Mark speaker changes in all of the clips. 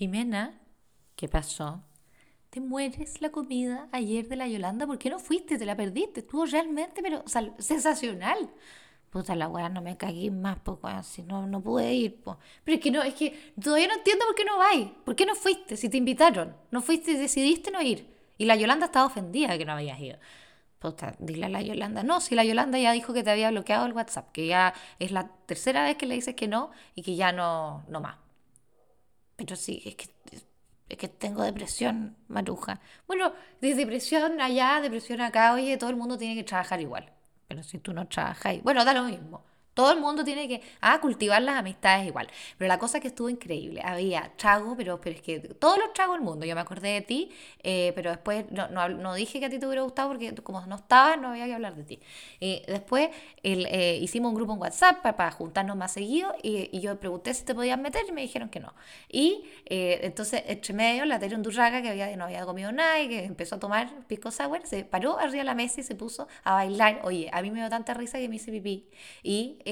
Speaker 1: Jimena, ¿qué pasó? Te mueres la comida ayer de la Yolanda. ¿Por qué no fuiste? Te la perdiste. Estuvo realmente, pero sensacional. Puta la weá, no me cagué más, poco así, no, no pude ir. Po. Pero es que no, es que todavía no entiendo por qué no vais. ¿Por qué no fuiste? Si te invitaron. No fuiste, decidiste no ir. Y la Yolanda estaba ofendida de que no habías ido. Puta, dile a la Yolanda. No, si la Yolanda ya dijo que te había bloqueado el WhatsApp, que ya es la tercera vez que le dices que no y que ya no, no más. Pero sí, es que, es que tengo depresión, maruja. Bueno, de depresión allá, depresión acá, oye, todo el mundo tiene que trabajar igual. Pero si tú no trabajas, bueno, da lo mismo. Todo el mundo tiene que ah, cultivar las amistades igual. Pero la cosa que estuvo increíble, había trago, pero, pero es que todos los tragos del mundo. Yo me acordé de ti, eh, pero después no, no, dije que a ti te hubiera gustado porque como no estabas, no había que hablar de ti. Y después eh, hicimos un grupo en WhatsApp para, juntarnos más seguido y, yo pregunté si te podías meter y me dijeron que no. Y eh, entonces, entre medio, la Tere Undurraga, que había, no había comido nada y que empezó a tomar pisco sour, se paró arriba de la mesa y se puso a bailar. Oye, a mí me dio tanta risa que me hice pipí.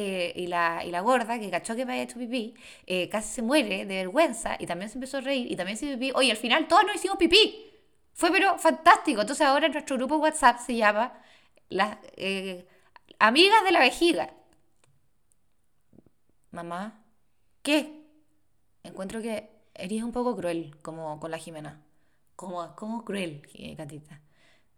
Speaker 1: Eh, y, la, y la gorda, que cachó que me había hecho pipí, eh, casi se muere de vergüenza y también se empezó a reír y también se pipí. Oye, al final todos nos hicimos pipí. Fue pero fantástico. Entonces ahora nuestro grupo WhatsApp se llama Las eh, Amigas de la Vejiga. Mamá, ¿qué? Encuentro que eres un poco cruel como con la Jimena. Como, como cruel, gatita.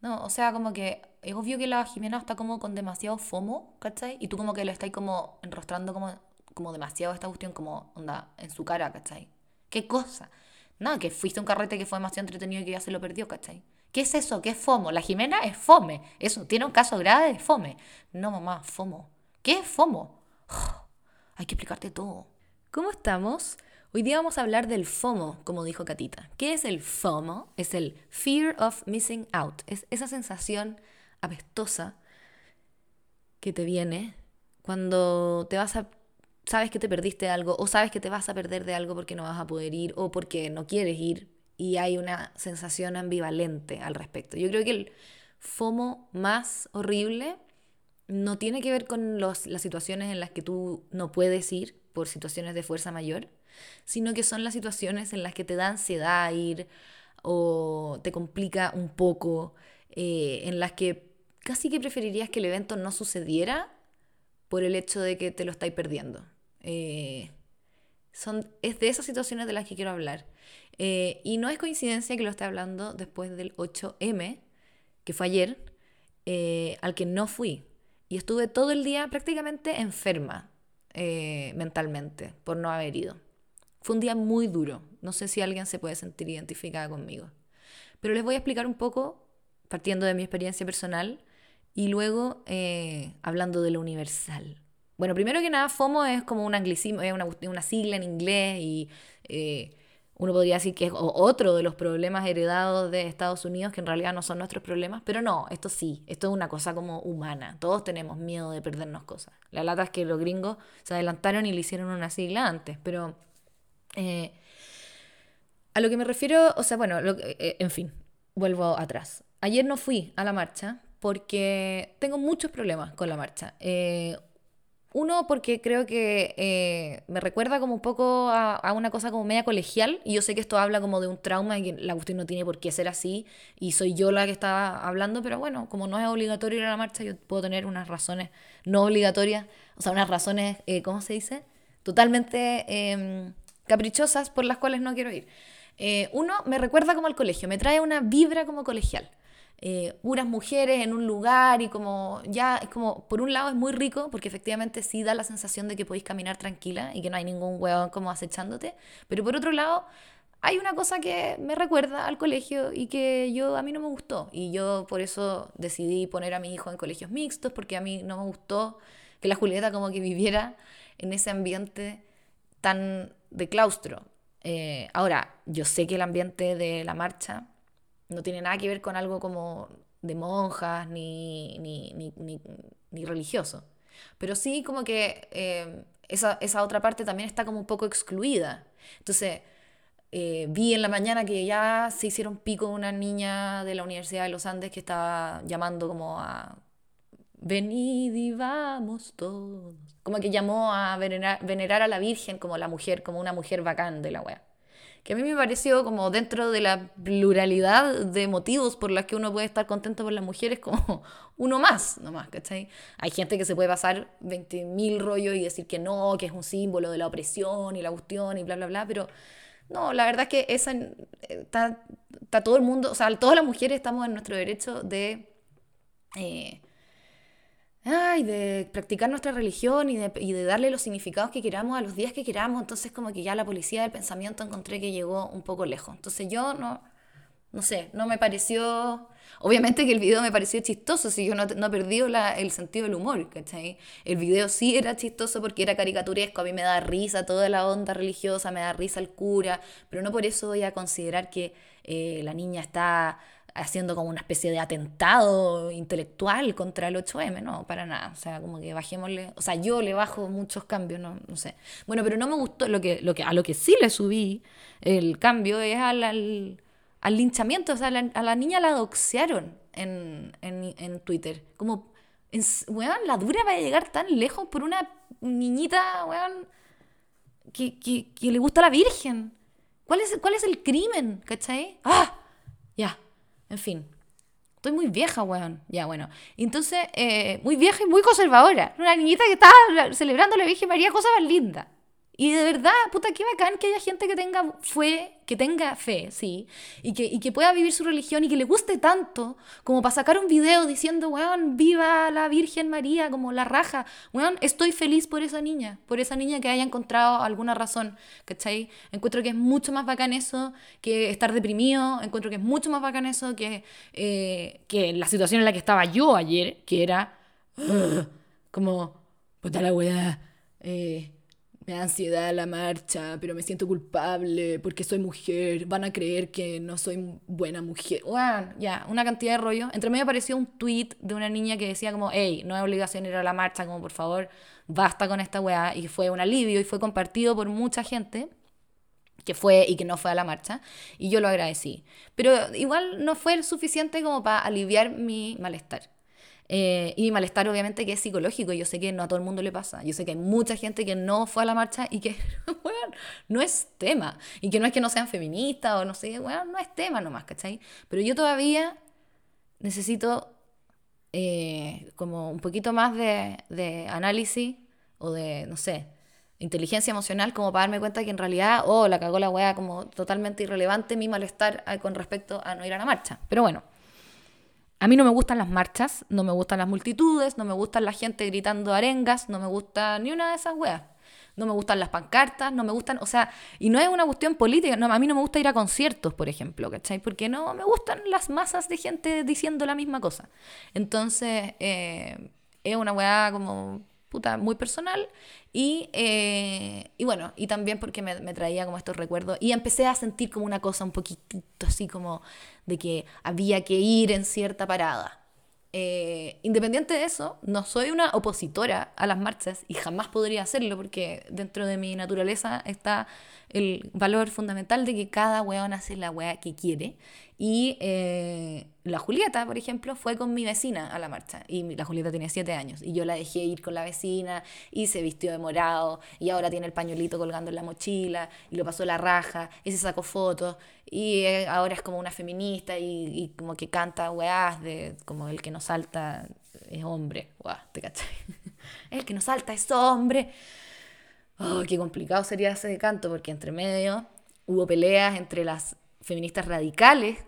Speaker 1: No, o sea, como que es obvio que la Jimena está como con demasiado FOMO, ¿cachai? Y tú como que le estás como enrostrando como, como demasiado esta cuestión como onda en su cara, ¿cachai? ¿Qué cosa? Nada, que fuiste un carrete que fue demasiado entretenido y que ya se lo perdió, ¿cachai? ¿Qué es eso? ¿Qué es FOMO? La Jimena es FOME. Eso, tiene un caso grave de FOME. No, mamá, FOMO. ¿Qué es FOMO? hay que explicarte todo. ¿Cómo estamos? Hoy día vamos a hablar del FOMO, como dijo Catita. ¿Qué es el FOMO? Es el Fear of Missing Out. Es esa sensación apestosa que te viene cuando te vas a sabes que te perdiste algo o sabes que te vas a perder de algo porque no vas a poder ir o porque no quieres ir y hay una sensación ambivalente al respecto. Yo creo que el FOMO más horrible no tiene que ver con las situaciones en las que tú no puedes ir por situaciones de fuerza mayor, sino que son las situaciones en las que te da ansiedad ir o te complica un poco, eh, en las que casi que preferirías que el evento no sucediera por el hecho de que te lo estáis perdiendo. Eh, son, es de esas situaciones de las que quiero hablar. Eh, y no es coincidencia que lo esté hablando después del 8M, que fue ayer, al que no fui. Y estuve todo el día prácticamente enferma mentalmente por no haber ido. Fue un día muy duro. No sé si alguien se puede sentir identificada conmigo. Pero les voy a explicar un poco, partiendo de mi experiencia personal y luego eh, hablando de lo universal. Bueno, primero que nada, FOMO es como un anglicismo, es una, una sigla en inglés y eh, uno podría decir que es otro de los problemas heredados de Estados Unidos, que en realidad no son nuestros problemas, pero no, esto sí, esto es una cosa como humana. Todos tenemos miedo de perdernos cosas. La lata es que los gringos se adelantaron y le hicieron una sigla antes, pero eh, a lo que me refiero, o sea, bueno, eh, en fin, vuelvo atrás. Ayer no fui a la marcha porque tengo muchos problemas con la marcha. Eh, uno, porque creo que me recuerda como un poco a, una cosa como media colegial, y yo sé que esto habla como de un trauma y que la cuestión no tiene por qué ser así, y soy yo la que está hablando, pero bueno, como no es obligatorio ir a la marcha, yo puedo tener unas razones no obligatorias, o sea, unas razones, ¿cómo se dice? Totalmente em, caprichosas por las cuales no quiero ir. Eh, uno, me recuerda como al colegio, me trae una vibra como colegial. Eh, puras mujeres en un lugar y como ya es como, por un lado es muy rico porque efectivamente sí da la sensación de que podéis caminar tranquila y que no hay ningún hueón como acechándote, pero por otro lado hay una cosa que me recuerda al colegio y que yo a mí no me gustó y yo por eso decidí poner a mi hijo en colegios mixtos porque a mí no me gustó que la Julieta como que viviera en ese ambiente tan de claustro. Eh, ahora, yo sé que el ambiente de la marcha no tiene nada que ver con algo como de monjas ni, ni, religioso, pero sí como que eh, esa, otra parte también está como un poco excluida. Entonces, eh, vi en la mañana que ya se hicieron pico una niña de la Universidad de los Andes que estaba llamando como a venid y vamos todos. Como que llamó a venerar, a la Virgen como la mujer, como una mujer bacán de la wea. que a mí me pareció como dentro de la pluralidad de motivos por los que uno puede estar contento por las mujeres, como uno más, nomás, ¿cachai? Hay gente que se puede pasar 20.000 rollos y decir que no, que es un símbolo de la opresión y la cuestión y bla, bla, bla, pero no, la verdad es que esa, eh, está, está todo el mundo, o sea, todas las mujeres estamos en nuestro derecho de... Eh, ay, de practicar nuestra religión y de, y de, darle los significados que queramos a los días que queramos. Entonces como que ya la policía del pensamiento encontré que llegó un poco lejos. Entonces yo no, no sé, no me pareció... Obviamente que el video me pareció chistoso, si yo no, no perdí el sentido del humor, ¿cachai? El video sí era chistoso porque era caricaturesco, a mí me da risa toda la onda religiosa, me da risa el cura, pero no por eso voy a considerar que eh, la niña está haciendo como una especie de atentado intelectual contra el 8M, no, para nada, o sea, como que bajémosle, o sea, yo le bajo muchos cambios, no, no sé. Bueno, pero no me gustó, lo que, lo que, a lo que sí le subí el cambio es al, al, al linchamiento, o sea, a la, niña la doxearon en, en, en Twitter, como, en, weón, la dura va a llegar tan lejos por una niñita, weón, que, que, que le gusta la Virgen. ¿Cuál es, ¿Cuál es el crimen? ¿Cachai? ¡Ah! Ya. En fin. Estoy muy vieja, weón. Ya, bueno. Entonces, eh, muy vieja y muy conservadora. Una niñita que estaba celebrando la Virgen María, cosa más linda. Y de verdad, puta, qué bacán que haya gente que tenga fe, que tenga fe, sí, y que, y que pueda vivir su religión y que le guste tanto como para sacar un video diciendo, weón, viva la Virgen María, como la raja. Weón, estoy feliz por esa niña, por esa niña que haya encontrado alguna razón, ¿cachai? Encuentro que es mucho más bacán eso que estar deprimido, encuentro que es mucho más bacán eso que, eh, que la situación en la que estaba yo ayer, que era como, puta la weá, eh me da ansiedad la marcha, pero me siento culpable porque soy mujer, van a creer que no soy buena mujer. Ya, una cantidad de rollo. Entre medio apareció un tweet de una niña que decía como, hey, no es obligación ir a la marcha, como por favor, basta con esta weá. Y fue un alivio y fue compartido por mucha gente que fue y que no fue a la marcha, y yo lo agradecí. Pero igual no fue suficiente como para aliviar mi malestar. Eh, y mi malestar obviamente que es psicológico, yo sé que no a todo el mundo le pasa, yo sé que hay mucha gente que no fue a la marcha y que, bueno, no es tema, y que no es que no sean feministas o no sé, bueno, no es tema nomás, ¿cachai? Pero yo todavía necesito eh, como un poquito más de, de análisis o de, no sé, inteligencia emocional como para darme cuenta que en realidad, oh, la cagó la weá como totalmente irrelevante mi malestar eh, con respecto a no ir a la marcha. Pero bueno, a mí no me gustan las marchas, no me gustan las multitudes, no me gustan la gente gritando arengas, no me gusta ni una de esas weas. No me gustan las pancartas, no me gustan, o sea, y no es una cuestión política, a mí no me gusta ir a conciertos, por ejemplo, ¿cachai? Porque no me gustan las masas de gente diciendo la misma cosa. Entonces, eh, es una wea como puta, muy personal. Y, eh, y bueno, y también porque me, me, traía como estos recuerdos. Y empecé a sentir como una cosa un poquitito así como de que había que ir en cierta parada. Eh, independiente de eso, no soy una opositora a las marchas y jamás podría hacerlo porque dentro de mi naturaleza está el valor fundamental de que cada weón hace la weá que quiere. Y eh, la Julieta, por ejemplo, fue con mi vecina a la marcha. Y la Julieta tenía siete años. Y yo la dejé ir con la vecina y se vistió de morado. Y ahora tiene el pañuelito colgando en la mochila. Y lo pasó la raja. Y se sacó fotos. Y eh, ahora es como una feminista y, como que canta weás de como el que no salta es hombre. Guau, ¿te cachai? el que no salta es hombre. Oh, qué complicado sería ese canto, porque entre medio hubo peleas entre las feministas radicales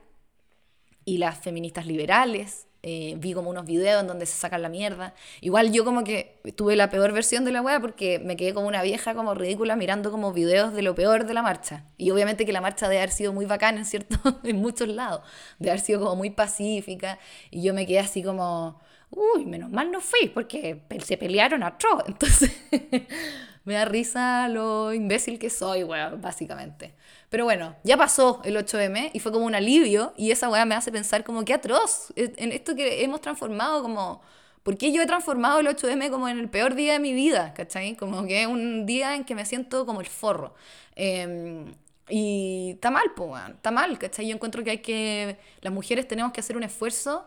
Speaker 1: y las feministas liberales. Eh, vi como unos videos en donde se sacan la mierda. Igual yo como que tuve la peor versión de la wea porque me quedé como una vieja como ridícula mirando como videos de lo peor de la marcha. Y obviamente que la marcha debe haber sido muy bacana en, cierto, en muchos lados. De haber sido como muy pacífica. Y yo me quedé así como, uy, menos mal no fui porque se pelearon a atroz. Entonces me da risa lo imbécil que soy, weón, básicamente. Pero bueno, ya pasó el 8M y fue como un alivio y esa weá me hace pensar como qué atroz en esto que hemos transformado como... ¿Por qué yo he transformado el 8M como en el peor día de mi vida? ¿Cachai? Como que es un día en que me siento como el forro. Em, y está mal, pues, está mal, ¿cachai? Yo encuentro que hay que... Las mujeres tenemos que hacer un esfuerzo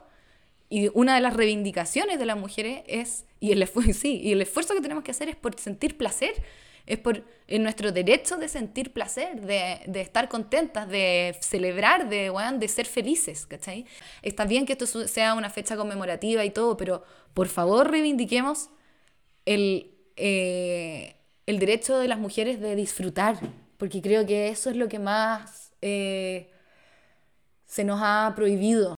Speaker 1: y una de las reivindicaciones de las mujeres es, y el, sí, y el esfuerzo que tenemos que hacer es por sentir placer Es por en nuestro derecho de sentir placer, de, de estar contentas, de celebrar, de, de ser felices, ¿cachai? Está bien que esto sea una fecha conmemorativa y todo, pero por favor reivindiquemos el, eh, el derecho de las mujeres de disfrutar, porque creo que eso es lo que más eh, se nos ha prohibido.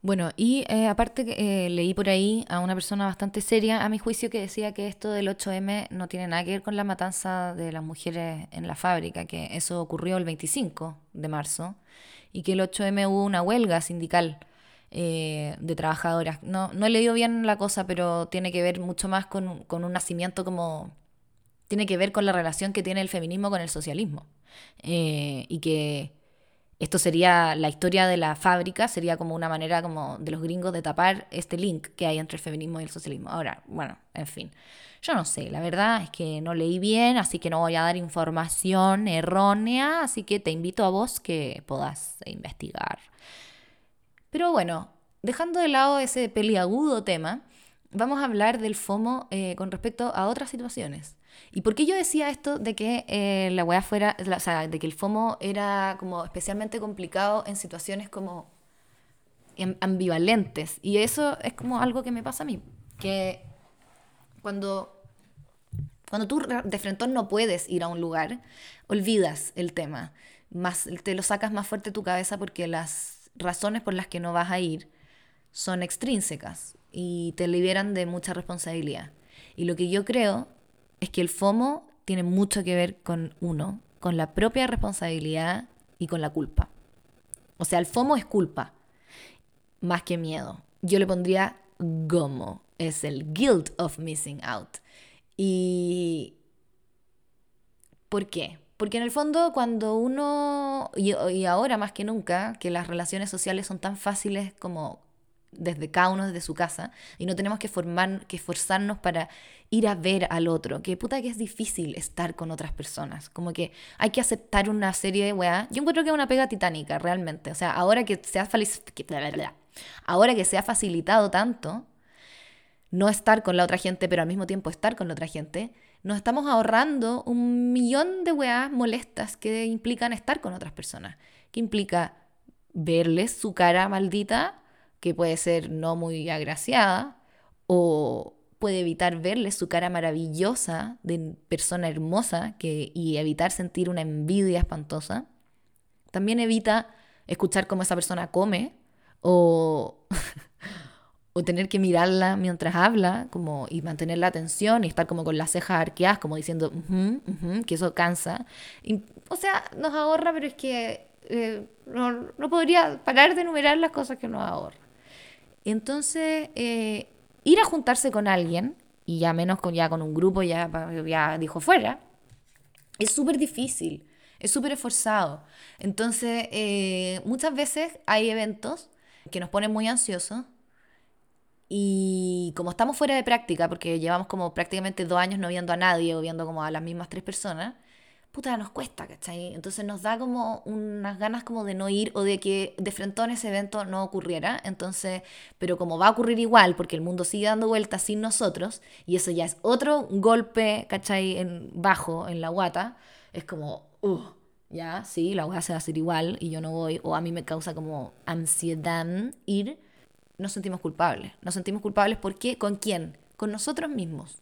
Speaker 1: Bueno, y eh, aparte eh, leí por ahí a una persona bastante seria, a mi juicio, que decía que esto del 8M no tiene nada que ver con la matanza de las mujeres en la fábrica, que eso ocurrió el 25 de marzo, y que el 8M hubo una huelga sindical eh, de trabajadoras. No, no he leído bien la cosa, pero tiene que ver mucho más con, con un nacimiento como... Tiene que ver con la relación que tiene el feminismo con el socialismo. y que esto sería la historia de la fábrica, sería como una manera como de los gringos de tapar este link que hay entre el feminismo y el socialismo. Ahora, bueno, en fin. Yo no sé, la verdad es que no leí bien, así que no voy a dar información errónea, así que te invito a vos que puedas investigar. Pero bueno, dejando de lado ese peliagudo tema, vamos a hablar del FOMO eh, con respecto a otras situaciones. ¿Y por qué yo decía esto de que eh, la weá fuera, o sea, de que el FOMO era como especialmente complicado en situaciones como ambivalentes? Y eso es como algo que me pasa a mí, que cuando, cuando tú de frente no puedes ir a un lugar, olvidas el tema, más, te lo sacas más fuerte de tu cabeza porque las razones por las que no vas a ir son extrínsecas y te liberan de mucha responsabilidad. Y lo que yo creo es que el FOMO tiene mucho que ver con uno, con la propia responsabilidad y con la culpa. O sea, el FOMO es culpa, más que miedo. Yo le pondría GOMO, es el guilt of missing out. ¿Y por qué? Porque en el fondo cuando uno, y, y ahora más que nunca, que las relaciones sociales son tan fáciles como desde cada uno desde su casa y no tenemos que formar que esforzarnos para ir a ver al otro que puta que es difícil estar con otras personas como que hay que aceptar una serie de weá yo encuentro que es una pega titánica realmente o sea ahora que se ha ahora que se ha facilitado tanto no estar con la otra gente pero al mismo tiempo estar con la otra gente nos estamos ahorrando un millón de weas molestas que implican estar con otras personas que implica verles su cara maldita que puede ser no muy agraciada, o puede evitar verle su cara maravillosa de persona hermosa que, y evitar sentir una envidia espantosa. También evita escuchar cómo esa persona come o, o tener que mirarla mientras habla como, y mantener la atención y estar como con las cejas arqueadas, como diciendo que eso cansa. o sea, nos ahorra, pero es que eh, no, no podría parar de enumerar las cosas que nos ahorra. Entonces, eh, ir a juntarse con alguien, y ya menos con, ya con un grupo, ya, ya dijo fuera, es súper difícil, es súper esforzado. Entonces, eh, muchas veces hay eventos que nos ponen muy ansiosos y como estamos fuera de práctica, porque llevamos como prácticamente dos años no viendo a nadie o viendo como a las mismas tres personas, nos cuesta, ¿cachai? Entonces nos da como unas ganas como de no ir o de que de frente en ese evento no ocurriera. Entonces, pero como va a ocurrir igual, porque el mundo sigue dando vueltas sin nosotros, y eso ya es otro golpe, ¿cachai? En, bajo, en la guata, es como, uh, ya, sí, la voy se va a hacer igual y yo no voy, o a mí me causa como ansiedad ir, nos sentimos culpables. Nos sentimos culpables porque, ¿con quién? Con nosotros mismos.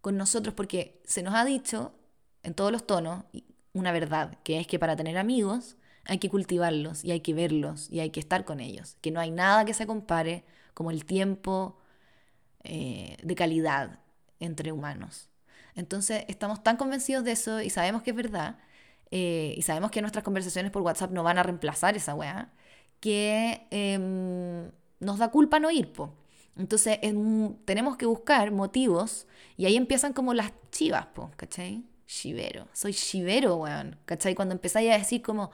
Speaker 1: Con nosotros, porque se nos ha dicho en todos los tonos una verdad, que es que para tener amigos hay que cultivarlos y hay que verlos y hay que estar con ellos, que no hay nada que se compare como el tiempo eh, de calidad entre humanos. Entonces estamos tan convencidos de eso y sabemos que es verdad eh, y sabemos que nuestras conversaciones por WhatsApp no van a reemplazar esa weá, que em, nos da culpa no ir, po. Entonces tenemos que buscar motivos y ahí empiezan como las chivas, po, ¿cachai? Shivero, soy Shivero, weón. ¿Cachai? Cuando empezáis a decir como,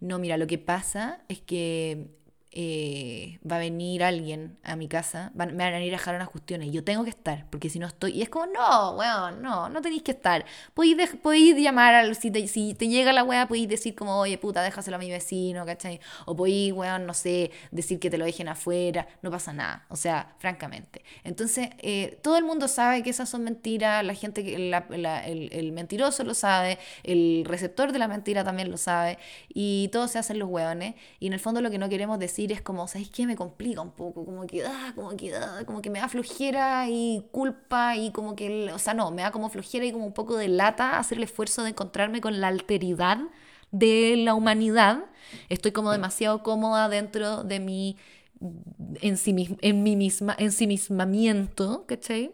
Speaker 1: no, mira, lo que pasa es que eh, va a venir alguien a mi casa, van, me van a ir a dejar unas cuestiones. Yo tengo que estar, porque si no estoy. Y es como, no, weón, no, no tenéis que estar. Podéis, podéis llamar, al, si, te, si te llega la weá, podéis decir como, oye, puta, déjaselo a mi vecino, ¿cachai? O podéis, weón, no sé, decir que te lo dejen afuera. No pasa nada, o sea, francamente. Entonces, eh, todo el mundo sabe que esas son mentiras, la gente, la, la, el, el mentiroso lo sabe, el receptor de la mentira también lo sabe, y todos se hacen los weones. Y en el fondo lo que no queremos decir es como, ¿sabéis qué? Me complica un poco, como que, ah, como que, ah, como que me da flojera y culpa y como que, o sea, no, me da como flojera y como un poco de lata hacer el esfuerzo de encontrarme con la alteridad de la humanidad. Estoy como demasiado cómoda dentro de mi, en, sí, en mi misma, ensimismamiento, ¿cachai?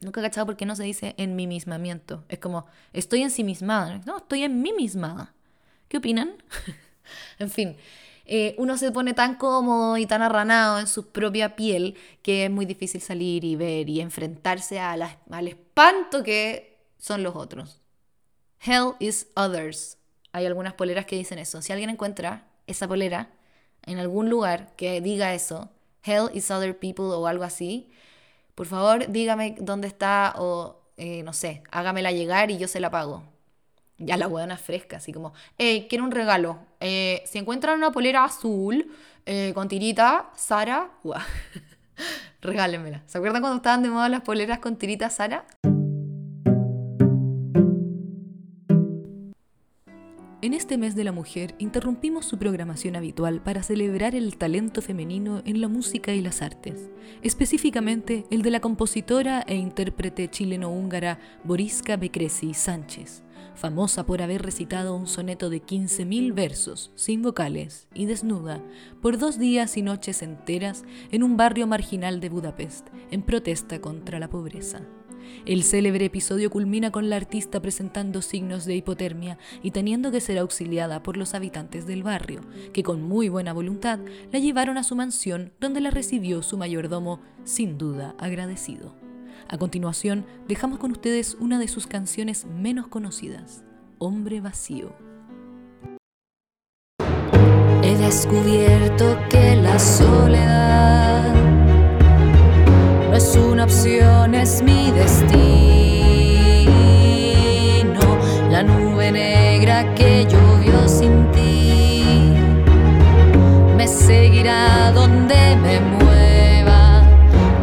Speaker 1: Nunca he cachado por qué no se dice en mi mismamiento. Es como, estoy ensimismada. No, estoy en mí misma. ¿Qué opinan? en fin, eh, uno se pone tan cómodo y tan arranado en su propia piel que es muy difícil salir y ver y enfrentarse a al espanto que son los otros. Hell is others. Hay algunas poleras que dicen eso. Si alguien encuentra esa polera en algún lugar que diga eso, Hell is other people o algo así, por favor dígame dónde está o eh, no sé, hágamela llegar y yo se la pago. Ya la huevona fresca, así como, hey, quiero un regalo. Eh, si encuentran una polera azul eh, con tirita, Sara, regálenmela. ¿Se acuerdan cuando estaban de moda las poleras con tirita Sara?
Speaker 2: En este mes de la mujer interrumpimos su programación habitual para celebrar el talento femenino en la música y las artes, específicamente el de la compositora e intérprete chileno-húngara Boriska Becresi Sánchez famosa por haber recitado un soneto de 15.000 versos, sin vocales y desnuda, por dos días y noches enteras en un barrio marginal de Budapest, en protesta contra la pobreza. El célebre episodio culmina con la artista presentando signos de hipotermia y teniendo que ser auxiliada por los habitantes del barrio, que con muy buena voluntad la llevaron a su mansión donde la recibió su mayordomo, sin duda agradecido. A continuación, dejamos con ustedes una de sus canciones menos conocidas, Hombre Vacío.
Speaker 3: He descubierto que la soledad no es una opción, es mi destino. La nube negra que llovió sin ti me seguirá donde me mueva,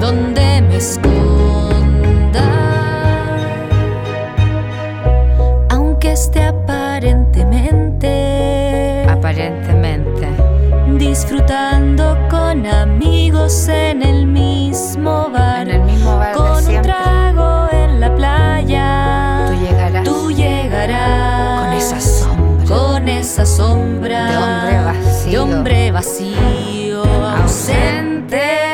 Speaker 3: donde me esconda. Disfrutando con amigos en el mismo bar.
Speaker 1: En el mismo bar
Speaker 3: con un trago en la playa.
Speaker 1: Tú llegarás.
Speaker 3: Tú llegarás.
Speaker 1: Con esa sombra.
Speaker 3: Con esa sombra.
Speaker 1: De hombre vacío.
Speaker 3: De hombre vacío. ausente.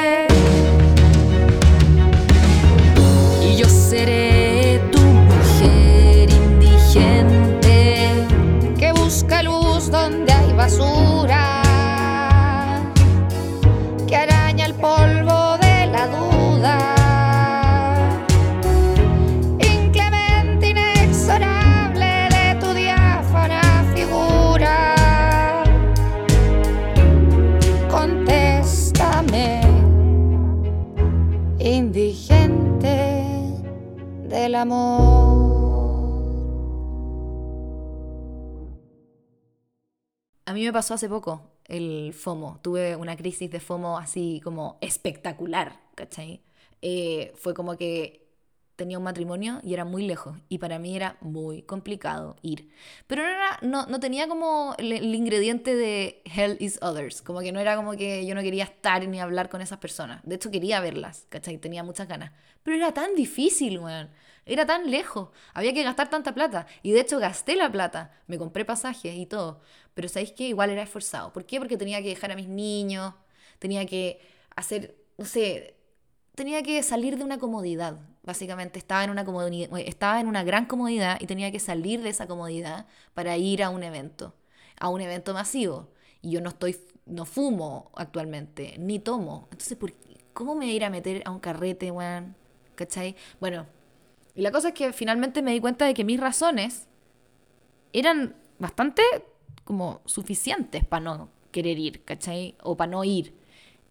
Speaker 1: A mí me pasó hace poco el FOMO. Tuve una crisis de FOMO así como espectacular, ¿cachai? Eh, fue como que tenía un matrimonio y era muy lejos y para mí era muy complicado ir. Pero no, no, tenía como el, el, ingrediente de hell is others, como que no era como que yo no quería estar ni hablar con esas personas. De hecho quería verlas, ¿cachai? Tenía muchas ganas. Pero era tan difícil, weón. Era tan lejos, había que gastar tanta plata. Y de hecho gasté la plata, me compré pasajes y todo. Pero ¿sabéis qué? Igual era esforzado. ¿Por qué? Porque tenía que dejar a mis niños, tenía que hacer, no sé, tenía que salir de una comodidad. Básicamente estaba en una, estaba en una gran comodidad y tenía que salir de esa comodidad para ir a un evento, a un evento masivo. Y yo no estoy, no fumo actualmente, ni tomo. Entonces, ¿por ¿cómo me voy a ir a meter a un carrete, weón? ¿Cachai? Bueno, y la cosa es que finalmente me di cuenta de que mis razones eran bastante como suficientes para no, querer ir, ¿cachai? O para no ir.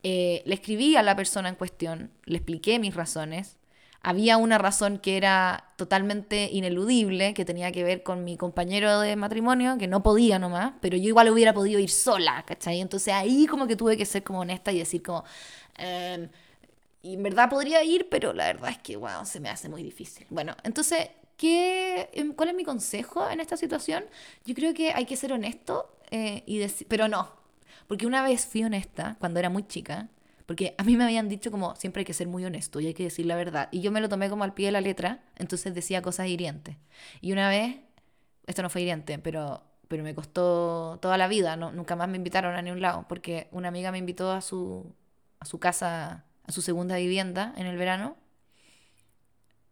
Speaker 1: Eh, le escribí a la persona en cuestión, le expliqué mis razones. Había una razón que era totalmente ineludible, que tenía que ver con mi compañero de matrimonio, que no podía nomás, pero yo igual hubiera podido ir sola, ¿cachai? Entonces ahí como que tuve que ser como honesta y decir como, em, y en verdad podría ir, pero la verdad es que, wow, se me hace muy difícil. Bueno, entonces, ¿qué, em, ¿cuál es mi consejo en esta situación? Yo creo que hay que ser honesto, eh, y pero no, porque una vez fui honesta, cuando era muy chica, porque a mí me habían dicho como siempre hay que ser muy honesto y hay que decir la verdad. Y yo me lo tomé como al pie de la letra, entonces decía cosas hirientes. Y una vez, esto no fue hiriente, pero, pero me costó toda la vida, no, nunca más me invitaron a ningún lado, porque una amiga me invitó a su, a su casa, a su segunda vivienda en el verano.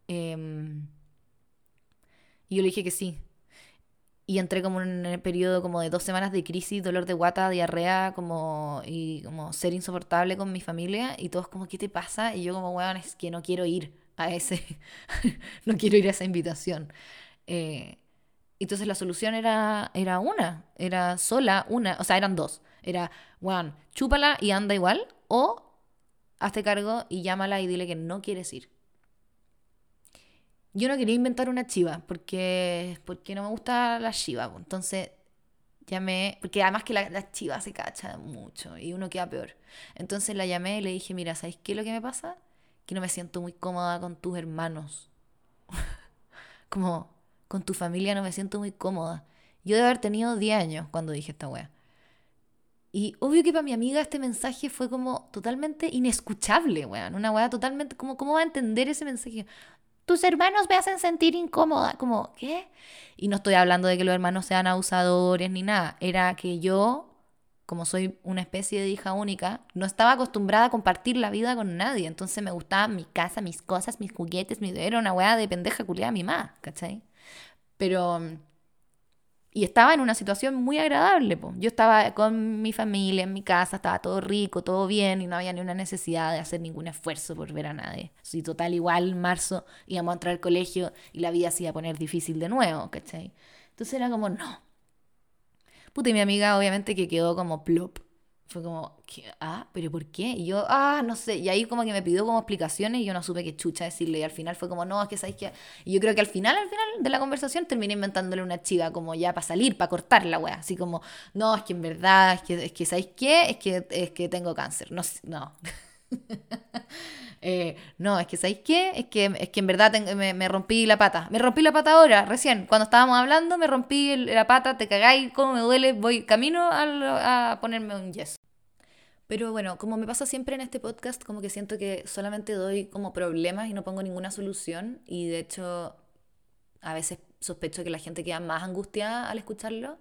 Speaker 1: Em, y yo le dije que sí. Y entré como en el periodo como de dos semanas de crisis, dolor de guata, diarrea, como, y como ser insoportable con mi familia. Y todos como, ¿qué te pasa? Y yo como, weón, es que no quiero ir a ese, no quiero ir a esa invitación. Eh, entonces la solución era, era una, era sola una, o sea, eran dos. Era, weón, chúpala y anda igual, o hazte cargo y llámala y dile que no quieres ir yo no quería inventar una chiva porque, porque no me gusta la chiva. Entonces llamé, porque además que la, chiva se cacha mucho y uno queda peor. Entonces la llamé y le dije, mira, ¿sabes qué es lo que me pasa? Que no me siento muy cómoda con tus hermanos. Como con tu familia no me siento muy cómoda. Yo debo haber tenido 10 años cuando dije esta wea. Y obvio que para mi amiga este mensaje fue como totalmente inescuchable, weón. Una weá totalmente, como, ¿cómo va a entender ese mensaje? tus hermanos me hacen sentir incómoda. Como, ¿qué? Y no estoy hablando de que los hermanos sean abusadores ni nada. Era que yo, como soy una especie de hija única, no estaba acostumbrada a compartir la vida con nadie. Entonces me gustaba mi casa, mis cosas, mis juguetes. Mi... Era una weá de pendeja culiada mi mamá, ¿cachai? Pero y estaba en una situación muy agradable. Yo estaba con mi familia, en mi casa, estaba todo rico, todo bien y no había ni una necesidad de hacer ningún esfuerzo por ver a nadie. Sí, total, igual en marzo íbamos a entrar al colegio y la vida se iba a poner difícil de nuevo, ¿cachai? Entonces era como, no. Puta, y mi amiga obviamente que quedó como plop fue como, ah, pero ¿por qué? Y yo, ah, no sé. Y ahí como que me pidió como explicaciones y yo no supe qué chucha decirle. Y al final fue como, no, es que sabéis que. Y yo creo que al final, al final de la conversación terminé inventándole una chiva como ya para salir, para cortar la wea. Así como, no, es que en verdad, es que, es que ¿sabéis qué? Es que, es que tengo cáncer. No, no. Eh, no, es que ¿sabéis qué? Es que, es que en verdad me, rompí la pata. Me rompí la pata ahora, recién. Cuando estábamos hablando, me rompí la pata, te cagáis, cómo me duele, voy camino a, a ponerme un yeso. Pero bueno, como me pasa siempre en este podcast, como que siento que solamente doy como problemas y no pongo ninguna solución. Y de hecho, a veces sospecho que la gente queda más angustiada al escucharlo.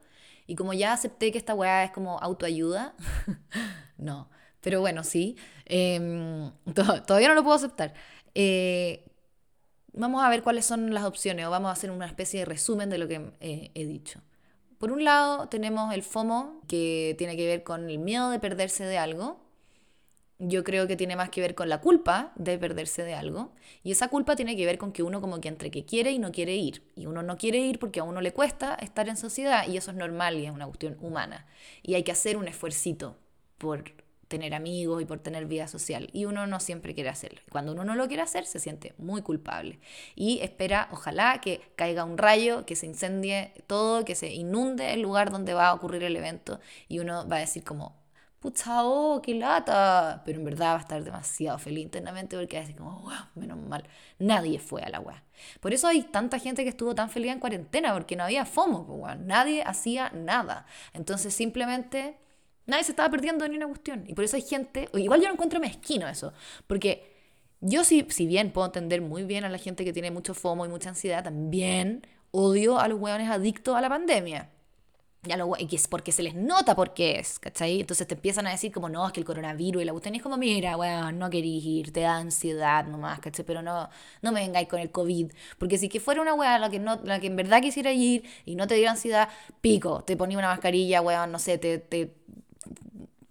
Speaker 1: Y como ya acepté que esta weá es como autoayuda, no. Pero bueno, sí. Em, todavía no lo puedo aceptar. Eh, vamos a ver cuáles son las opciones o vamos a hacer una especie de resumen de lo que eh, he dicho. Por un lado tenemos el FOMO, que tiene que ver con el miedo de perderse de algo. Yo creo que tiene más que ver con la culpa de perderse de algo. Y esa culpa tiene que ver con que uno como que entre que quiere y no quiere ir. Y uno no quiere ir porque a uno le cuesta estar en sociedad y eso es normal y es una cuestión humana. Y hay que hacer un esfuercito por tener amigos y por tener vida social. Y uno no siempre quiere hacerlo. Cuando uno no lo quiere hacer, se siente muy culpable. Y espera, ojalá, que caiga un rayo, que se incendie todo, que se inunde el lugar donde va a ocurrir el evento. Y uno va a decir como, pucha, oh, qué lata. Pero en verdad va a estar demasiado feliz internamente porque va a decir como, wow, menos mal. Nadie fue a la web. Por eso hay tanta gente que estuvo tan feliz en cuarentena, porque no había FOMO, pues, Nadie hacía nada. Entonces simplemente Nadie se estaba perdiendo en una cuestión. Y por eso hay gente, igual yo no encuentro mezquino eso, porque yo si, si bien puedo entender muy bien a la gente que tiene mucho FOMO y mucha ansiedad, también odio a los hueones adictos a la pandemia. Ya lo, y es porque se les nota porque es, ¿cachai? Entonces te empiezan a decir como, no, es que el coronavirus y la cuestión es como, mira, weón, no querís ir, te da ansiedad nomás, ¿cachai? Pero no, no me vengáis con el COVID. Porque si que fuera una weá la que, no, la que en verdad quisiera ir y no te diera ansiedad, pico, te ponía una mascarilla, weón, no sé, te, te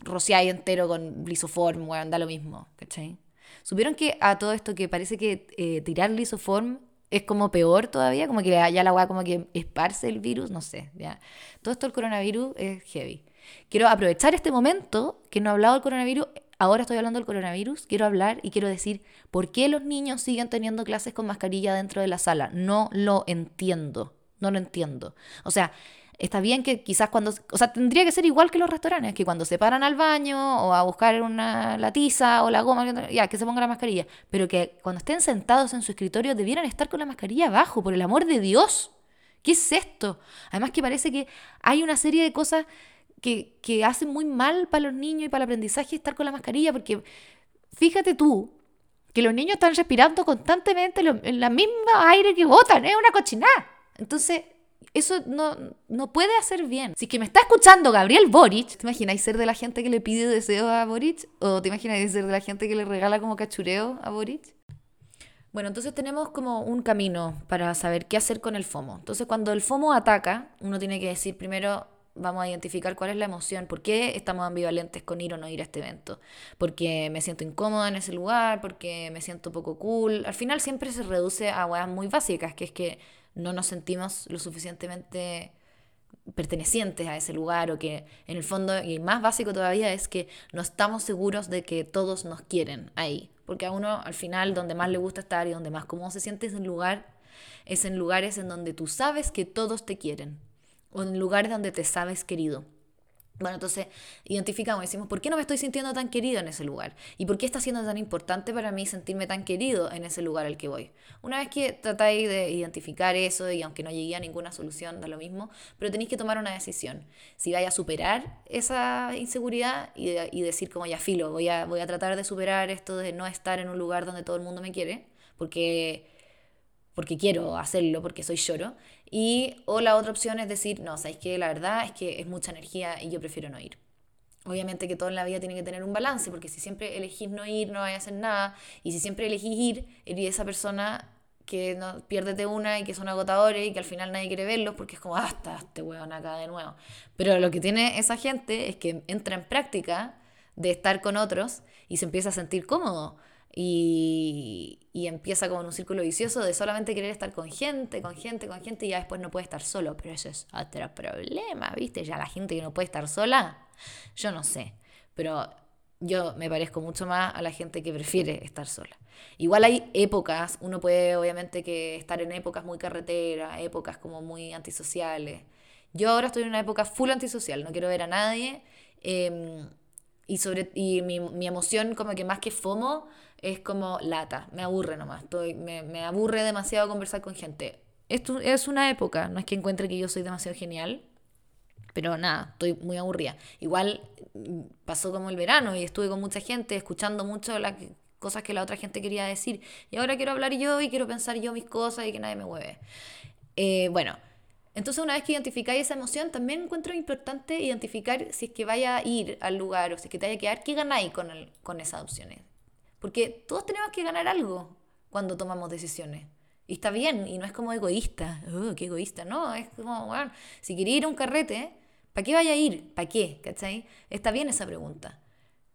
Speaker 1: rociáis entero con lisoform, weón, da lo mismo, ¿cachai? ¿Supieron que a todo esto que parece que eh, tirar lisoform es como peor todavía? Como que ya la weá como que esparce el virus, no sé, ya. Todo esto el coronavirus es heavy. quiero aprovechar este momento que no he hablado del coronavirus. Ahora estoy hablando del coronavirus. Quiero hablar y quiero decir por qué los niños siguen teniendo clases con mascarilla dentro de la sala. No lo entiendo. No lo entiendo. O sea, está bien que quizás cuando, o sea, tendría que ser igual que los restaurantes, que cuando se paran al baño o a buscar una la tiza o la goma, ya, que se ponga la mascarilla, pero que cuando estén sentados en su escritorio debieran estar con la mascarilla abajo, por el amor de Dios. ¿Qué es esto? Además que parece que hay una serie de cosas que, que hacen muy mal para los niños y para el aprendizaje estar con la mascarilla, porque fíjate tú que los niños están respirando constantemente en la misma aire que botan, es una cochinada. Entonces, eso no, no puede hacer bien. Si que me está escuchando Gabriel Boric, ¿te imagináis ser de la gente que le pide deseo a Boric? ¿O te imagináis ser de la gente que le regala como cachureo a Boric? Bueno, entonces tenemos como un camino para saber qué hacer con el FOMO. Entonces cuando el FOMO ataca, uno tiene que decir primero, vamos a identificar cuál es la emoción, por qué estamos ambivalentes con ir o no ir a este evento. Porque me siento incómoda en ese lugar, porque me siento poco cool. Al final siempre se reduce a weas muy básicas, que es que no nos sentimos lo suficientemente pertenecientes a ese lugar o que en el fondo, y más básico todavía, es que no estamos seguros de que todos nos quieren ahí. Porque a uno al final donde más le gusta estar y donde más cómodo se siente es en, lugar, es en lugares en donde tú sabes que todos te quieren o en lugares donde te sabes querido. Bueno, entonces identificamos decimos, ¿por qué no me estoy sintiendo tan querido en ese lugar? ¿Y por qué está siendo tan importante para mí sentirme tan querido en ese lugar al que voy? Una vez que tratáis de identificar eso, y aunque no llegué a ninguna solución, da lo mismo, pero tenéis que tomar una decisión. Si vais a superar esa inseguridad y, y decir como ya filo, voy a, voy a tratar de superar esto de no estar en un lugar donde todo el mundo me quiere, porque porque quiero hacerlo, porque soy lloro. Y, o la otra opción es decir, no, sabéis que la verdad es que es mucha energía y yo prefiero no ir. Obviamente que todo en la vida tiene que tener un balance, porque si siempre elegís no ir, no vais a hacer nada. Y si siempre elegís ir, eres esa persona que no, pierdes de una y que son agotadores y que al final nadie quiere verlos porque es como, ah, está este hueón acá de nuevo. Pero lo que tiene esa gente es que entra en práctica de estar con otros y se empieza a sentir cómodo. Y, empieza como en un círculo vicioso de solamente querer estar con gente, con gente, con gente y ya después no puede estar solo. Pero eso es otro problema, ¿viste? Ya la gente que no puede estar sola, yo no sé. Pero yo me parezco mucho más a la gente que prefiere estar sola. Igual hay épocas, uno puede obviamente que estar en épocas muy carretera, épocas como muy antisociales. Yo ahora estoy en una época full antisocial, no quiero ver a nadie. Em, y, sobre, y mi, mi emoción como que más que FOMO es como lata, me aburre nomás, estoy, me, me aburre demasiado conversar con gente. Esto es una época, no es que encuentre que yo soy demasiado genial, pero nada, estoy muy aburrida. Igual mm, pasó como el verano y estuve con mucha gente escuchando mucho las cosas que la otra gente quería decir. Y ahora quiero hablar yo y quiero pensar yo mis cosas y que nadie me mueve. Eh, bueno, entonces una vez que identificáis esa emoción, también encuentro importante identificar si es que vaya a ir al lugar o si es que te vaya a quedar, qué ganáis con, con esas opciones. Porque todos tenemos que ganar algo cuando tomamos decisiones. Y está bien, y no es como egoísta, oh, qué egoísta, no, es como, bueno, si quería ir a un carrete, ¿para qué vaya a ir? ¿Para qué? ¿Cachai? Está bien esa pregunta.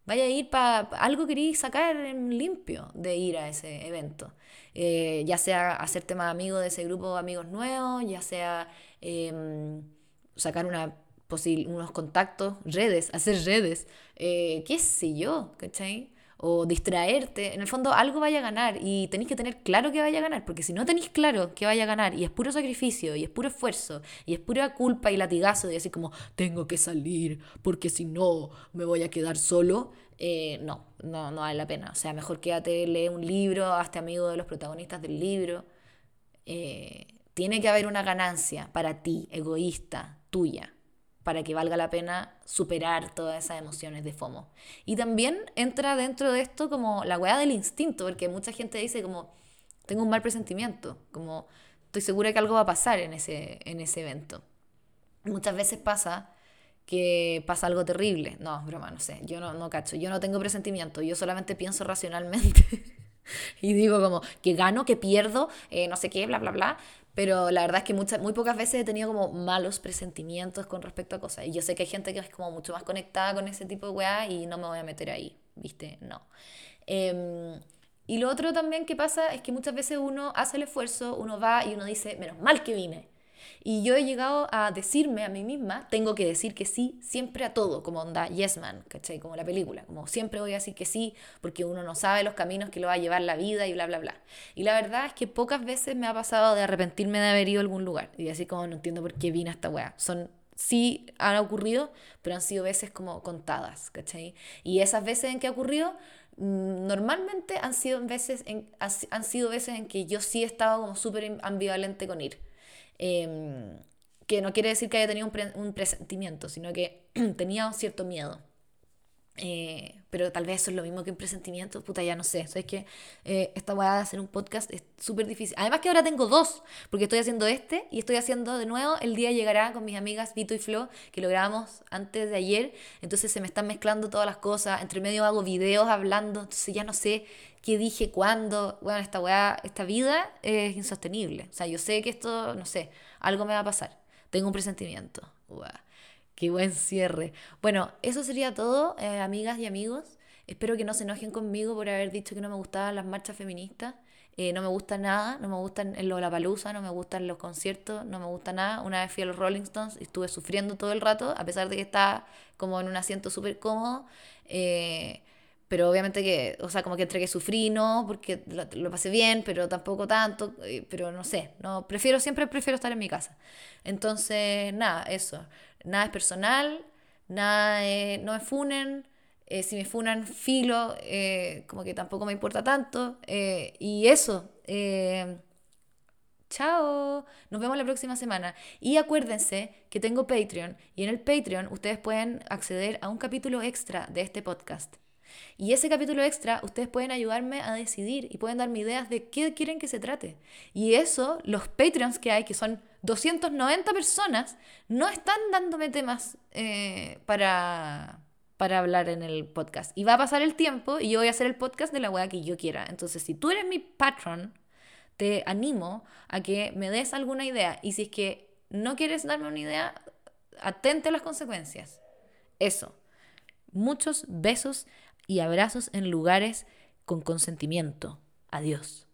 Speaker 1: Vaya a ir para algo queréis sacar en limpio de ir a ese evento. Eh, ya sea hacerte más amigo de ese grupo de amigos nuevos, ya sea em, sacar una unos contactos, redes, hacer redes, eh, qué sé yo, ¿cachai? O distraerte, en el fondo algo vaya a ganar y tenéis que tener claro que vaya a ganar, porque si no tenéis claro que vaya a ganar y es puro sacrificio y es puro esfuerzo y es pura culpa y latigazo de decir como tengo que salir porque si no me voy a quedar solo, eh, no, no, no vale la pena. O sea, mejor quédate, lee un libro, hazte amigo de los protagonistas del libro. Eh, tiene que haber una ganancia para ti, egoísta, tuya para que valga la pena superar todas esas emociones de FOMO. Y también entra dentro de esto como la weá del instinto, porque mucha gente dice como, tengo un mal presentimiento, como estoy segura que algo va a pasar en ese, en ese evento. Muchas veces pasa que pasa algo terrible. No, broma, no sé, yo no, no cacho, yo no tengo presentimiento, yo solamente pienso racionalmente. y digo como que gano, que pierdo, eh, no sé qué, bla, bla, bla. Pero la verdad es que muchas, muy pocas veces he tenido como malos presentimientos con respecto a cosas. Y yo sé que hay gente que es como mucho más conectada con ese tipo de weá y no me voy a meter ahí, ¿viste? No. Em, y lo otro también que pasa es que muchas veces uno hace el esfuerzo, uno va y uno dice, menos mal que vine. Y yo he llegado a decirme a mí misma, tengo que decir que sí siempre a todo, como onda Yes Man, ¿cachai? Como la película, como siempre voy a decir que sí, porque uno no sabe los caminos que lo va a llevar la vida y bla, bla, bla. Y la verdad es que pocas veces me ha pasado de arrepentirme de haber ido a algún lugar y decir como no entiendo por qué vine a esta weá. Son sí han ocurrido, pero han sido veces como contadas, ¿cachai? Y esas veces en que ha ocurrido, mm, normalmente han sido veces en, han sido veces en que yo sí he estado como súper ambivalente con ir. Em, que no quiere decir que haya tenido un, presentimiento, sino que tenía un cierto miedo. Eh, pero tal vez eso es lo mismo que un presentimiento, puta, ya no sé. Sabes que eh, esta weá de hacer un podcast es súper difícil. Además que ahora tengo dos, porque estoy haciendo este y estoy haciendo de nuevo El día llegará con mis amigas Vito y Flo, que lo grabamos antes de ayer. Entonces se me están mezclando todas las cosas. Entre medio hago videos hablando, entonces ya no sé qué dije, cuándo. Bueno, esta weá, esta vida es insostenible. O sea, yo sé que esto, no sé, algo me va a pasar. Tengo un presentimiento. Qué buen cierre. Bueno, eso sería todo, eh, amigas y amigos. Espero que no se enojen conmigo por haber dicho que no me gustaban las marchas feministas. Eh, no me gusta nada, no me gustan la palusa, no me gustan los conciertos, no me gusta nada. Una vez fui a los Rolling Stones y estuve sufriendo todo el rato, a pesar de que estaba como en un asiento súper cómodo. Eh, pero obviamente que, o sea, como que entre que sufrí, no, porque lo, pasé bien, pero tampoco tanto, eh, pero no sé, no, prefiero, siempre prefiero estar en mi casa. Entonces, nada, eso, nada es personal, nada no me funen, eh, si me funan, filo, eh, como que tampoco me importa tanto, y eso, Chao, nos vemos la próxima semana. Y acuérdense que tengo Patreon y en el Patreon ustedes pueden acceder a un capítulo extra de este podcast. Y ese capítulo extra, ustedes pueden ayudarme a decidir y pueden darme ideas de qué quieren que se trate. Y eso, los Patreons que hay, que son 290 personas, no están dándome temas eh, para, para hablar en el podcast. Y va a pasar el tiempo y yo voy a hacer el podcast de la weá que yo quiera. Entonces, si tú eres mi patron, te animo a que me des alguna idea. Y si es que no quieres darme una idea, atente a las consecuencias. Eso. Muchos besos y abrazos en lugares con consentimiento. Adiós.